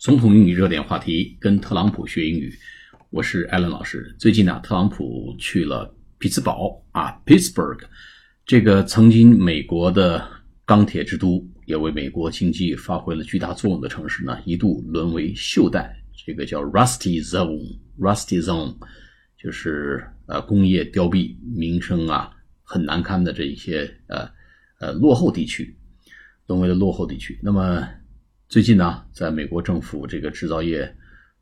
总统英语热点话题，跟特朗普学英语。我是艾伦老师。最近呢，特朗普去了匹兹堡啊，Pittsburgh，这个曾经美国的钢铁之都，也为美国经济发挥了巨大作用的城市呢，一度沦为锈带。这个叫 Rusty Zone，Rusty Zone，就是呃工业凋敝、民生啊很难堪的这一些呃呃落后地区，沦为了落后地区。那么最近呢，在美国政府这个制造业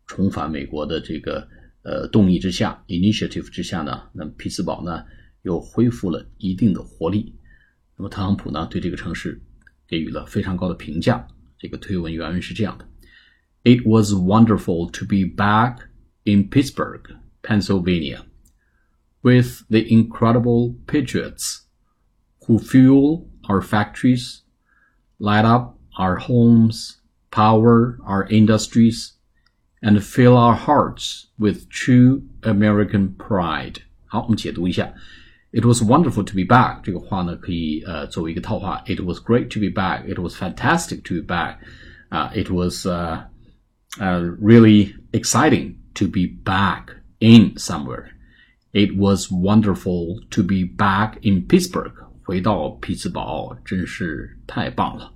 重返美国的这个呃动议之下，initiative 之下呢，那么匹兹堡呢又恢复了一定的活力。那么特朗普呢对这个城市给予了非常高的评价。这个推文原文是这样的：It was wonderful to be back in Pittsburgh, Pennsylvania, with the incredible patriots who fuel our factories, light up our homes power our industries, and fill our hearts with true American pride。好，我们解读一下。It was wonderful to be back。这个话呢，可以呃作为一个套话。It was great to be back. It was fantastic to be back. 啊、uh,，It was uh, uh, really exciting to be back in somewhere. It was wonderful to be back in Pittsburgh. 回到匹兹堡真是太棒了。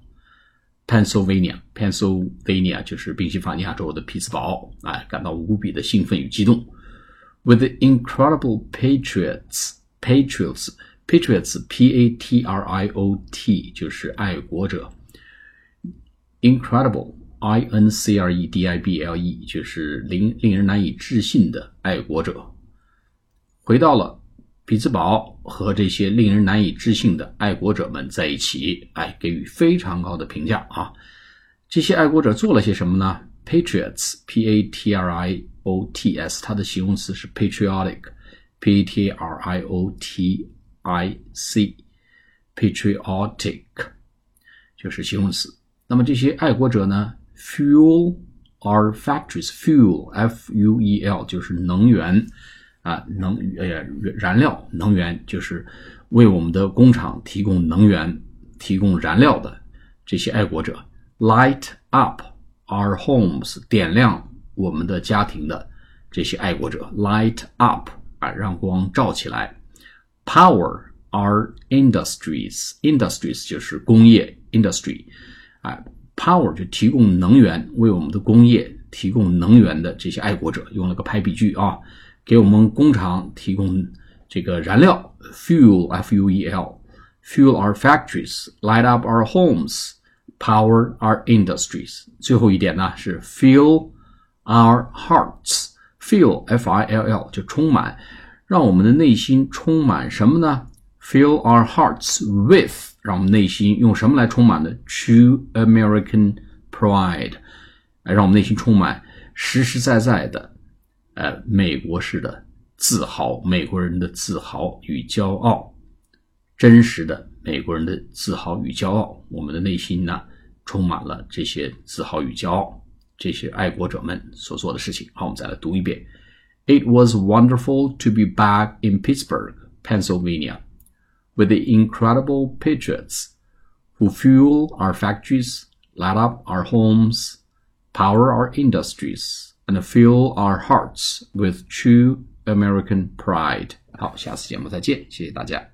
Pennsylvania，Pennsylvania 就是宾夕法尼亚州的匹兹堡，哎，感到无比的兴奋与激动。With the incredible patriots，patriots，patriots，P-A-T-R-I-O-T 就是爱国者。Incredible，I-N-C-R-E-D-I-B-L-E 就是令令人难以置信的爱国者，回到了。 匹兹堡和这些令人难以置信的爱国者们在一起，哎，给予非常高的评价啊！这些爱国者做了些什么呢？Patriots，P-A-T-R-I-O-T-S，它的形容词是 patriotic，P-A-T-R-I-O-T-I-C，patriotic 就是形容词。那么这些爱国者呢？Fuel our factories，fuel，F-U-E-L 就是能源。啊，能呃燃料能源就是为我们的工厂提供能源、提供燃料的这些爱国者，light up our homes，点亮我们的家庭的这些爱国者，light up 啊，让光照起来，power our industries，industries 就是工业 industry，啊，power 就提供能源，为我们的工业提供能源的这些爱国者，用了个排比句啊。给我们工厂提供这个燃料，fuel f u e l，fuel our factories，light up our homes，power our industries。最后一点呢是 fill our hearts，fill f i l l 就充满，让我们的内心充满什么呢？fill our hearts with，让我们内心用什么来充满呢？True American pride，让我们内心充满实实在在的。 呃，美国式的自豪，美国人的自豪与骄傲，真实的美国人的自豪与骄傲，我们的内心呢，充满了这些自豪与骄傲，这些爱国者们所做的事情。好，我们再来读一遍：It was wonderful to be back in Pittsburgh, Pennsylvania, with the incredible patriots who fuel our factories, light up our homes, power our industries and fill our hearts with true American pride。好，下次节目再见，谢谢大家。